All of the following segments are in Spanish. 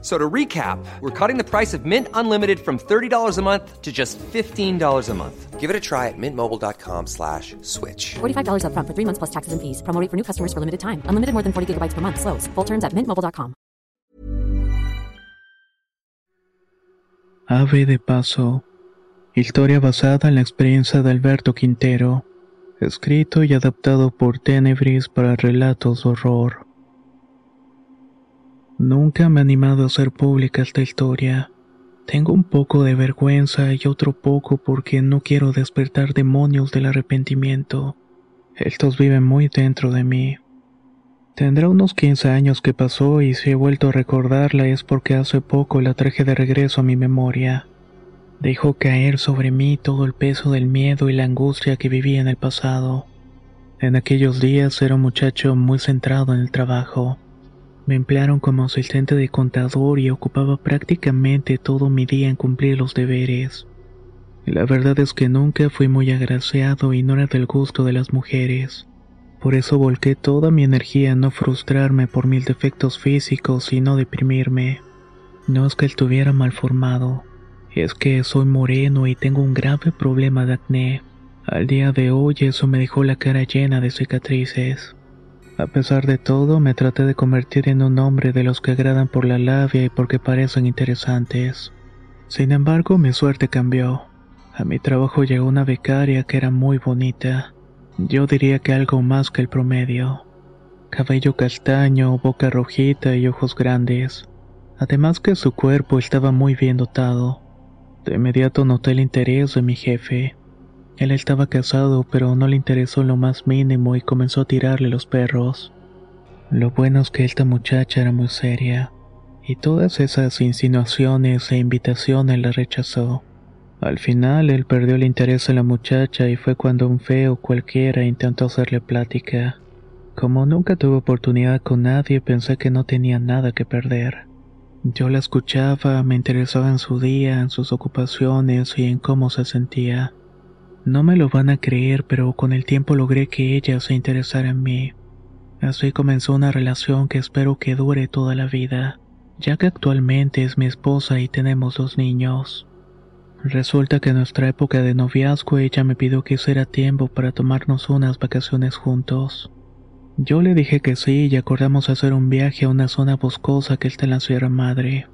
So to recap, we're cutting the price of Mint Unlimited from $30 a month to just $15 a month. Give it a try at mintmobile.com slash switch. $45 upfront for three months plus taxes and fees. Promo rate for new customers for limited time. Unlimited more than 40 gigabytes per month. Slows. Full terms at mintmobile.com. Ave de Paso. Historia basada en la experiencia de Alberto Quintero. Escrito y adaptado por Tenebris para relatos de horror. Nunca me he animado a hacer pública esta historia. Tengo un poco de vergüenza y otro poco porque no quiero despertar demonios del arrepentimiento. Estos viven muy dentro de mí. Tendrá unos 15 años que pasó y si he vuelto a recordarla es porque hace poco la traje de regreso a mi memoria. Dejó caer sobre mí todo el peso del miedo y la angustia que vivía en el pasado. En aquellos días era un muchacho muy centrado en el trabajo. Me emplearon como asistente de contador y ocupaba prácticamente todo mi día en cumplir los deberes. La verdad es que nunca fui muy agraciado y no era del gusto de las mujeres. Por eso volqué toda mi energía en no frustrarme por mil defectos físicos y no deprimirme. No es que estuviera mal formado, es que soy moreno y tengo un grave problema de acné. Al día de hoy eso me dejó la cara llena de cicatrices. A pesar de todo, me traté de convertir en un hombre de los que agradan por la labia y porque parecen interesantes. Sin embargo, mi suerte cambió. A mi trabajo llegó una becaria que era muy bonita. Yo diría que algo más que el promedio. Cabello castaño, boca rojita y ojos grandes. Además que su cuerpo estaba muy bien dotado. De inmediato noté el interés de mi jefe. Él estaba casado, pero no le interesó lo más mínimo y comenzó a tirarle los perros. Lo bueno es que esta muchacha era muy seria, y todas esas insinuaciones e invitaciones la rechazó. Al final él perdió el interés en la muchacha y fue cuando un feo cualquiera intentó hacerle plática. Como nunca tuve oportunidad con nadie, pensé que no tenía nada que perder. Yo la escuchaba, me interesaba en su día, en sus ocupaciones y en cómo se sentía. No me lo van a creer, pero con el tiempo logré que ella se interesara en mí. Así comenzó una relación que espero que dure toda la vida, ya que actualmente es mi esposa y tenemos dos niños. Resulta que en nuestra época de noviazgo ella me pidió que hiciera tiempo para tomarnos unas vacaciones juntos. Yo le dije que sí y acordamos hacer un viaje a una zona boscosa que está en la Sierra Madre.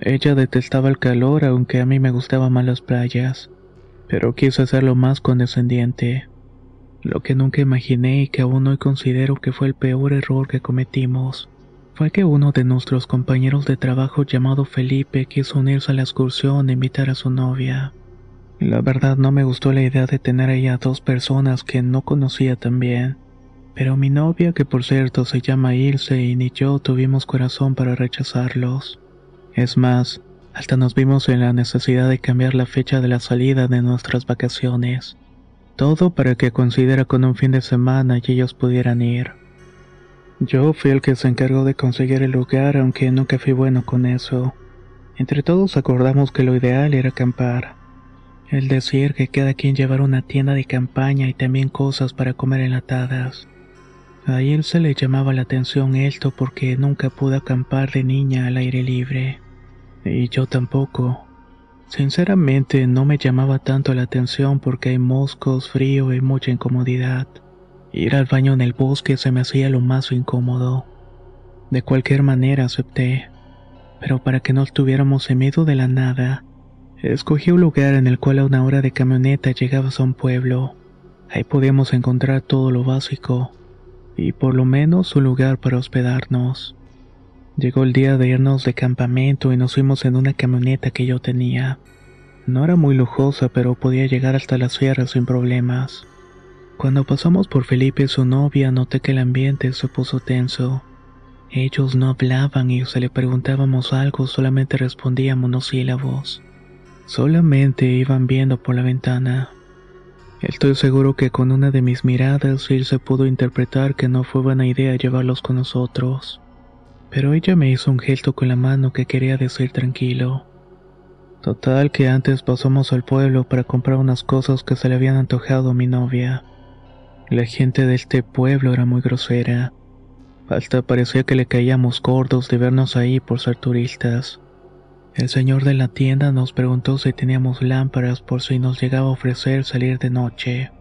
Ella detestaba el calor aunque a mí me gustaban más las playas pero quise hacerlo más condescendiente. Lo que nunca imaginé y que aún hoy considero que fue el peor error que cometimos, fue que uno de nuestros compañeros de trabajo llamado Felipe quiso unirse a la excursión e invitar a su novia. La verdad no me gustó la idea de tener ahí a dos personas que no conocía tan bien, pero mi novia, que por cierto se llama Ilse, y ni yo tuvimos corazón para rechazarlos. Es más, hasta nos vimos en la necesidad de cambiar la fecha de la salida de nuestras vacaciones. Todo para que coincidiera con un fin de semana y ellos pudieran ir. Yo fui el que se encargó de conseguir el lugar, aunque nunca fui bueno con eso. Entre todos acordamos que lo ideal era acampar. El decir que cada quien llevara una tienda de campaña y también cosas para comer enlatadas. A él se le llamaba la atención esto porque nunca pude acampar de niña al aire libre. Y yo tampoco. Sinceramente no me llamaba tanto la atención porque hay moscos, frío y mucha incomodidad. Ir al baño en el bosque se me hacía lo más incómodo. De cualquier manera acepté, pero para que no estuviéramos en medio de la nada, escogí un lugar en el cual a una hora de camioneta llegabas a un pueblo. Ahí podíamos encontrar todo lo básico, y por lo menos un lugar para hospedarnos. Llegó el día de irnos de campamento y nos fuimos en una camioneta que yo tenía. No era muy lujosa, pero podía llegar hasta la sierra sin problemas. Cuando pasamos por Felipe y su novia, noté que el ambiente se puso tenso. Ellos no hablaban y si le preguntábamos algo solamente respondíamos monosílabos. Solamente iban viendo por la ventana. Estoy seguro que con una de mis miradas él se pudo interpretar que no fue buena idea llevarlos con nosotros pero ella me hizo un gesto con la mano que quería decir tranquilo. Total que antes pasamos al pueblo para comprar unas cosas que se le habían antojado a mi novia. La gente de este pueblo era muy grosera. Hasta parecía que le caíamos gordos de vernos ahí por ser turistas. El señor de la tienda nos preguntó si teníamos lámparas por si nos llegaba a ofrecer salir de noche.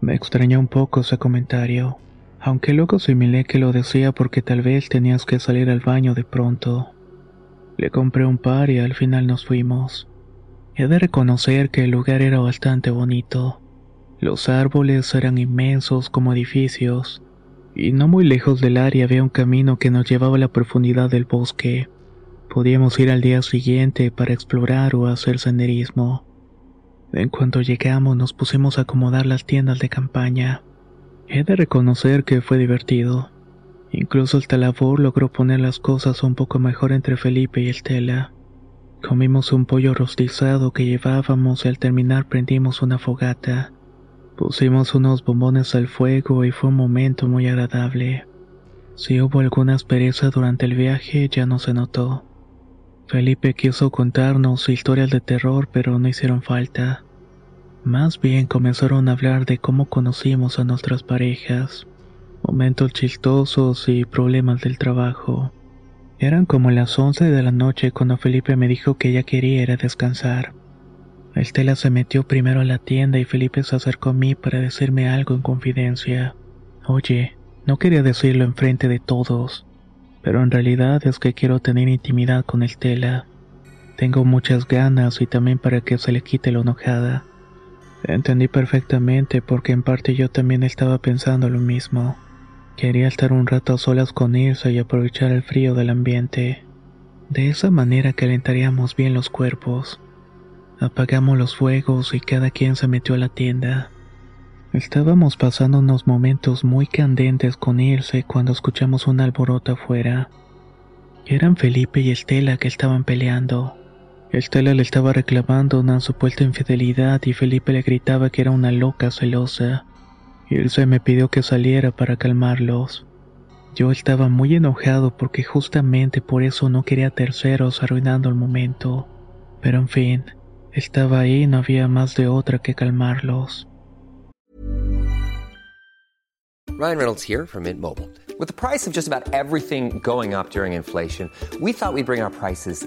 Me extrañó un poco ese comentario, aunque luego asimilé que lo decía porque tal vez tenías que salir al baño de pronto. Le compré un par y al final nos fuimos. He de reconocer que el lugar era bastante bonito. Los árboles eran inmensos como edificios, y no muy lejos del área había un camino que nos llevaba a la profundidad del bosque. Podíamos ir al día siguiente para explorar o hacer senderismo. En cuanto llegamos nos pusimos a acomodar las tiendas de campaña. He de reconocer que fue divertido. Incluso el talabor logró poner las cosas un poco mejor entre Felipe y Estela. Comimos un pollo rostizado que llevábamos y al terminar prendimos una fogata. Pusimos unos bombones al fuego y fue un momento muy agradable. Si hubo alguna aspereza durante el viaje ya no se notó. Felipe quiso contarnos historias de terror, pero no hicieron falta. Más bien comenzaron a hablar de cómo conocimos a nuestras parejas, momentos chistosos y problemas del trabajo. Eran como las 11 de la noche cuando Felipe me dijo que ella quería ir a descansar. Estela se metió primero a la tienda y Felipe se acercó a mí para decirme algo en confidencia. Oye, no quería decirlo enfrente de todos, pero en realidad es que quiero tener intimidad con Estela. Tengo muchas ganas y también para que se le quite la enojada. Entendí perfectamente porque en parte yo también estaba pensando lo mismo. Quería estar un rato a solas con Irsa y aprovechar el frío del ambiente. De esa manera calentaríamos bien los cuerpos. Apagamos los fuegos y cada quien se metió a la tienda. Estábamos pasando unos momentos muy candentes con Irse cuando escuchamos un alboroto afuera. Eran Felipe y Estela que estaban peleando. Estela le estaba reclamando una supuesta infidelidad y Felipe le gritaba que era una loca celosa. Irse me pidió que saliera para calmarlos. Yo estaba muy enojado porque justamente por eso no quería terceros arruinando el momento. Pero en fin, estaba ahí y no había más de otra que calmarlos. Ryan Reynolds here from Mint Mobile. With the price of just about everything going up during inflation, we thought we'd bring our prices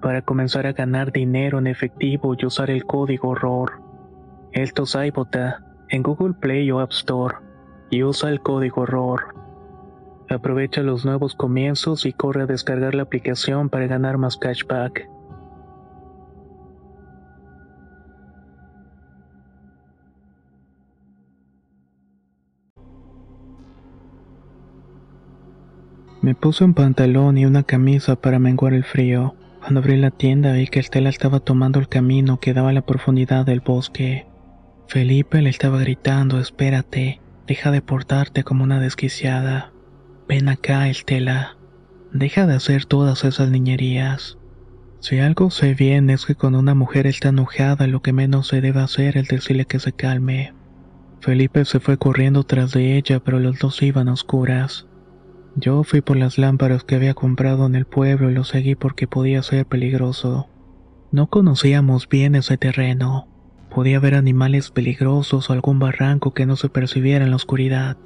para comenzar a ganar dinero en efectivo y usar el código ROR. Esto es iBota en Google Play o App Store y usa el código ROR. Aprovecha los nuevos comienzos y corre a descargar la aplicación para ganar más cashback. Me puse un pantalón y una camisa para menguar el frío. Cuando abrí la tienda vi que Estela estaba tomando el camino que daba a la profundidad del bosque. Felipe le estaba gritando, espérate, deja de portarte como una desquiciada. Ven acá, Estela. Deja de hacer todas esas niñerías. Si algo sé bien es que cuando una mujer está enojada lo que menos se debe hacer es decirle que se calme. Felipe se fue corriendo tras de ella, pero los dos iban a oscuras. Yo fui por las lámparas que había comprado en el pueblo y lo seguí porque podía ser peligroso. No conocíamos bien ese terreno. Podía haber animales peligrosos o algún barranco que no se percibiera en la oscuridad.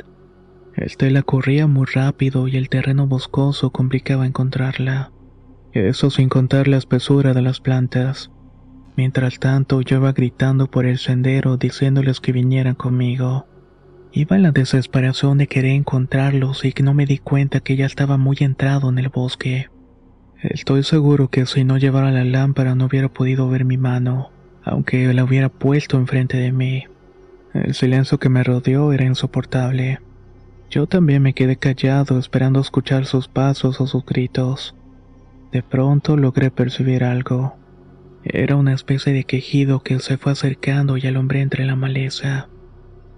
Estela corría muy rápido y el terreno boscoso complicaba encontrarla. Eso sin contar la espesura de las plantas. Mientras tanto, yo iba gritando por el sendero diciéndoles que vinieran conmigo. Iba en la desesperación de querer encontrarlos y que no me di cuenta que ya estaba muy entrado en el bosque. Estoy seguro que si no llevara la lámpara no hubiera podido ver mi mano, aunque la hubiera puesto enfrente de mí. El silencio que me rodeó era insoportable. Yo también me quedé callado esperando escuchar sus pasos o sus gritos. De pronto logré percibir algo. Era una especie de quejido que se fue acercando y alumbré entre la maleza.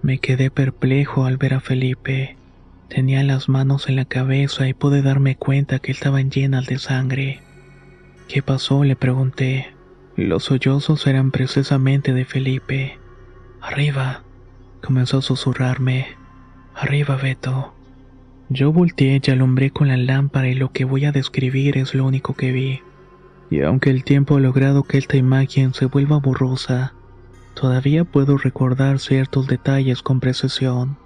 Me quedé perplejo al ver a Felipe. Tenía las manos en la cabeza y pude darme cuenta que estaban llenas de sangre. ¿Qué pasó? le pregunté. Los sollozos eran precisamente de Felipe. Arriba, comenzó a susurrarme. Arriba, Beto. Yo volteé y alumbré con la lámpara y lo que voy a describir es lo único que vi. Y aunque el tiempo ha logrado que esta imagen se vuelva borrosa, todavía puedo recordar ciertos detalles con precisión.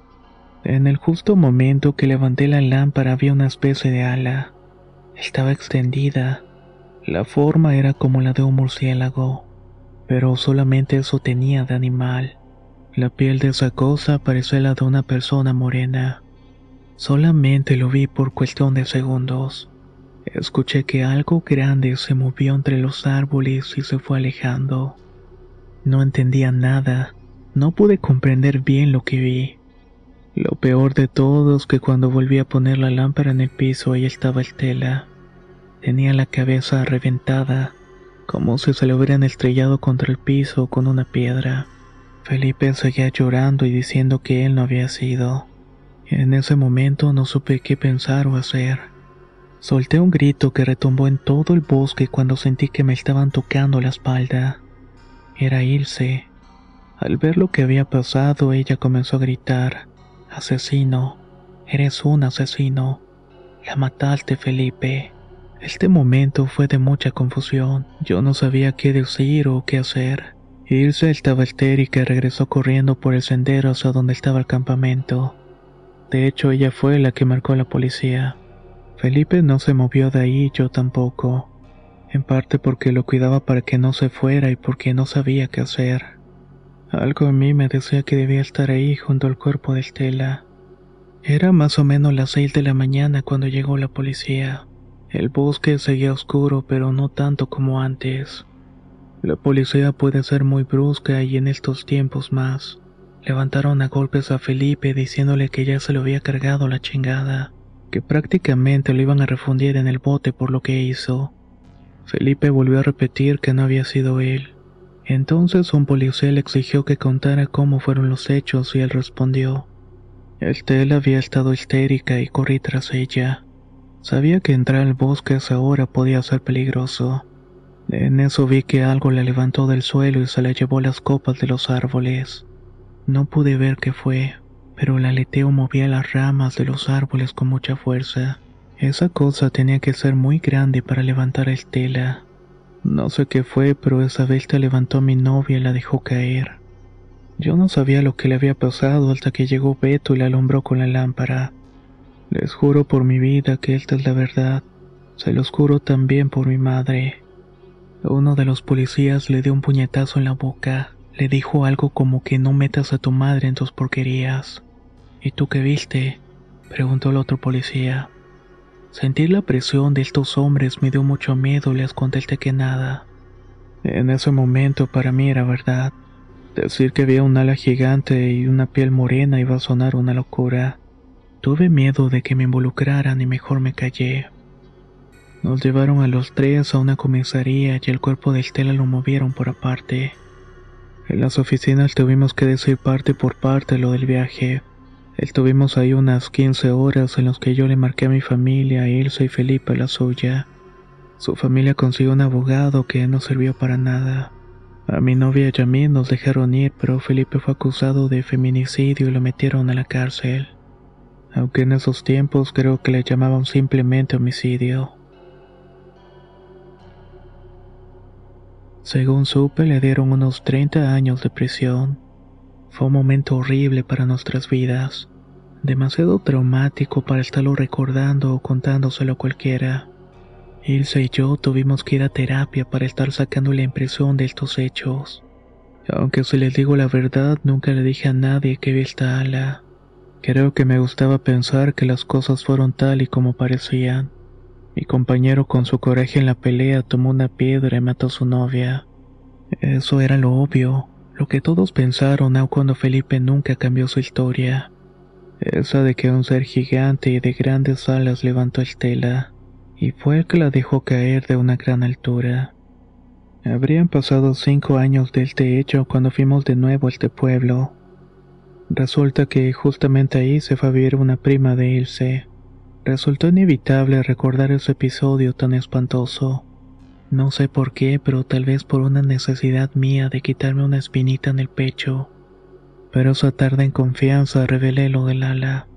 En el justo momento que levanté la lámpara había una especie de ala. Estaba extendida. La forma era como la de un murciélago, pero solamente eso tenía de animal. La piel de esa cosa parecía la de una persona morena. Solamente lo vi por cuestión de segundos. Escuché que algo grande se movió entre los árboles y se fue alejando. No entendía nada, no pude comprender bien lo que vi. Lo peor de todo es que cuando volví a poner la lámpara en el piso ahí estaba Estela. Tenía la cabeza reventada, como si se le hubieran estrellado contra el piso con una piedra. Felipe seguía llorando y diciendo que él no había sido. En ese momento no supe qué pensar o hacer. Solté un grito que retumbó en todo el bosque cuando sentí que me estaban tocando la espalda. Era Ilse. Al ver lo que había pasado, ella comenzó a gritar, Asesino, eres un asesino. La mataste, Felipe. Este momento fue de mucha confusión. Yo no sabía qué decir o qué hacer. Ilse estaba histérica y regresó corriendo por el sendero hacia donde estaba el campamento. De hecho, ella fue la que marcó la policía. Felipe no se movió de ahí, yo tampoco. En parte porque lo cuidaba para que no se fuera y porque no sabía qué hacer. Algo en mí me decía que debía estar ahí junto al cuerpo de Estela. Era más o menos las seis de la mañana cuando llegó la policía. El bosque seguía oscuro, pero no tanto como antes. La policía puede ser muy brusca y en estos tiempos más. Levantaron a golpes a Felipe diciéndole que ya se lo había cargado la chingada, que prácticamente lo iban a refundir en el bote por lo que hizo. Felipe volvió a repetir que no había sido él. Entonces un policía le exigió que contara cómo fueron los hechos y él respondió. Estela había estado histérica y corrí tras ella. Sabía que entrar al bosque a esa hora podía ser peligroso. En eso vi que algo la levantó del suelo y se le llevó las copas de los árboles. No pude ver qué fue, pero el aleteo movía las ramas de los árboles con mucha fuerza. Esa cosa tenía que ser muy grande para levantar el tela. No sé qué fue, pero esa bestia levantó a mi novia y la dejó caer. Yo no sabía lo que le había pasado hasta que llegó Beto y la alumbró con la lámpara. Les juro por mi vida que esta es la verdad. Se los juro también por mi madre. Uno de los policías le dio un puñetazo en la boca. Le dijo algo como que no metas a tu madre en tus porquerías. ¿Y tú qué viste? preguntó el otro policía. Sentir la presión de estos hombres me dio mucho miedo y les contesté que nada. En ese momento para mí era verdad. Decir que había un ala gigante y una piel morena iba a sonar una locura. Tuve miedo de que me involucraran y mejor me callé. Nos llevaron a los tres a una comisaría y el cuerpo de Estela lo movieron por aparte. En las oficinas tuvimos que decir parte por parte lo del viaje. Estuvimos ahí unas 15 horas en las que yo le marqué a mi familia, a Ilse y Felipe la suya. Su familia consiguió un abogado que no sirvió para nada. A mi novia y a mí nos dejaron ir, pero Felipe fue acusado de feminicidio y lo metieron a la cárcel. Aunque en esos tiempos creo que le llamaban simplemente homicidio. Según supe, le dieron unos 30 años de prisión. Fue un momento horrible para nuestras vidas, demasiado traumático para estarlo recordando o contándoselo a cualquiera. Ilse y yo tuvimos que ir a terapia para estar sacando la impresión de estos hechos. Aunque si les digo la verdad, nunca le dije a nadie que vi esta ala. Creo que me gustaba pensar que las cosas fueron tal y como parecían. Mi compañero con su coraje en la pelea tomó una piedra y mató a su novia. Eso era lo obvio, lo que todos pensaron aun cuando Felipe nunca cambió su historia. Esa de que un ser gigante y de grandes alas levantó Estela, y fue el que la dejó caer de una gran altura. Habrían pasado cinco años de este hecho cuando fuimos de nuevo a este pueblo. Resulta que justamente ahí se fue a una prima de Ilse. Resultó inevitable recordar ese episodio tan espantoso. No sé por qué, pero tal vez por una necesidad mía de quitarme una espinita en el pecho. Pero esa tarde en confianza revelé lo del ala.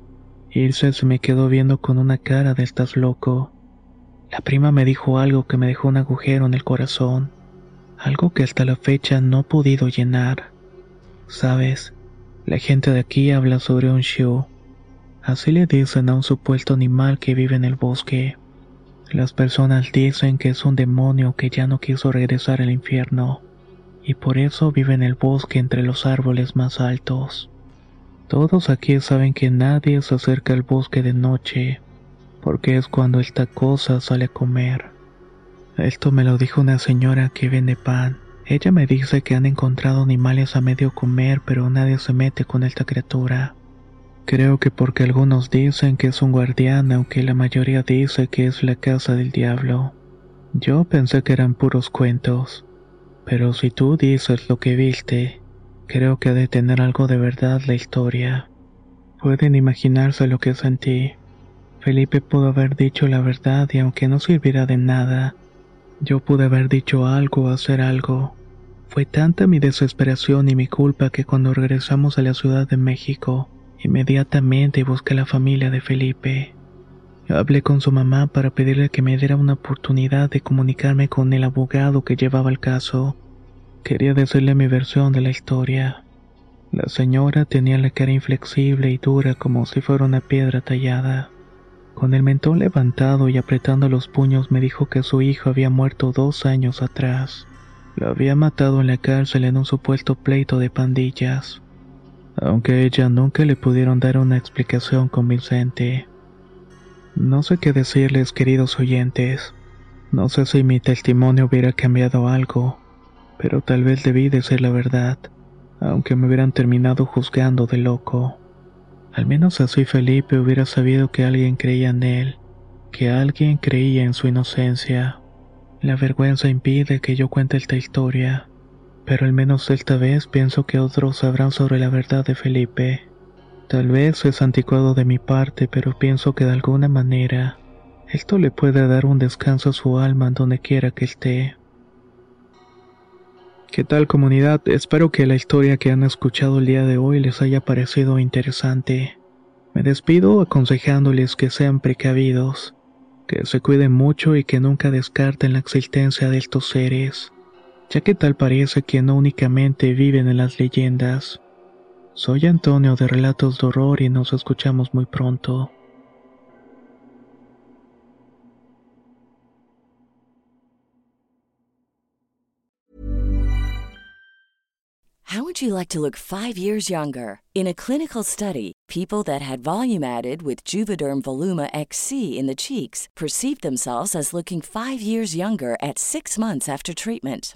Ilse se me quedó viendo con una cara de estás loco. La prima me dijo algo que me dejó un agujero en el corazón, algo que hasta la fecha no he podido llenar. Sabes, la gente de aquí habla sobre un show. Así le dicen a un supuesto animal que vive en el bosque. Las personas dicen que es un demonio que ya no quiso regresar al infierno, y por eso vive en el bosque entre los árboles más altos. Todos aquí saben que nadie se acerca al bosque de noche, porque es cuando esta cosa sale a comer. Esto me lo dijo una señora que vende pan. Ella me dice que han encontrado animales a medio comer, pero nadie se mete con esta criatura. Creo que porque algunos dicen que es un guardián, aunque la mayoría dice que es la casa del diablo. Yo pensé que eran puros cuentos, pero si tú dices lo que viste, creo que ha de tener algo de verdad la historia. Pueden imaginarse lo que sentí. Felipe pudo haber dicho la verdad y aunque no sirviera de nada, yo pude haber dicho algo o hacer algo. Fue tanta mi desesperación y mi culpa que cuando regresamos a la Ciudad de México, Inmediatamente busqué a la familia de Felipe. Hablé con su mamá para pedirle que me diera una oportunidad de comunicarme con el abogado que llevaba el caso. Quería decirle mi versión de la historia. La señora tenía la cara inflexible y dura como si fuera una piedra tallada. Con el mentón levantado y apretando los puños me dijo que su hijo había muerto dos años atrás. Lo había matado en la cárcel en un supuesto pleito de pandillas aunque ella nunca le pudieron dar una explicación convincente. No sé qué decirles, queridos oyentes. No sé si mi testimonio hubiera cambiado algo, pero tal vez debí decir la verdad, aunque me hubieran terminado juzgando de loco. Al menos así Felipe hubiera sabido que alguien creía en él, que alguien creía en su inocencia. La vergüenza impide que yo cuente esta historia pero al menos esta vez pienso que otros sabrán sobre la verdad de Felipe. Tal vez es anticuado de mi parte, pero pienso que de alguna manera esto le puede dar un descanso a su alma donde quiera que esté. ¿Qué tal comunidad? Espero que la historia que han escuchado el día de hoy les haya parecido interesante. Me despido aconsejándoles que sean precavidos, Que se cuiden mucho y que nunca descarten la existencia de estos seres, ya que tal parece que no únicamente viven en las leyendas. Soy Antonio de Relatos de Horror y nos escuchamos muy pronto. How would you like to look five years younger? In a clinical study, people that had volume added with Juvederm Voluma XC in the cheeks perceived themselves as looking five years younger at six months after treatment.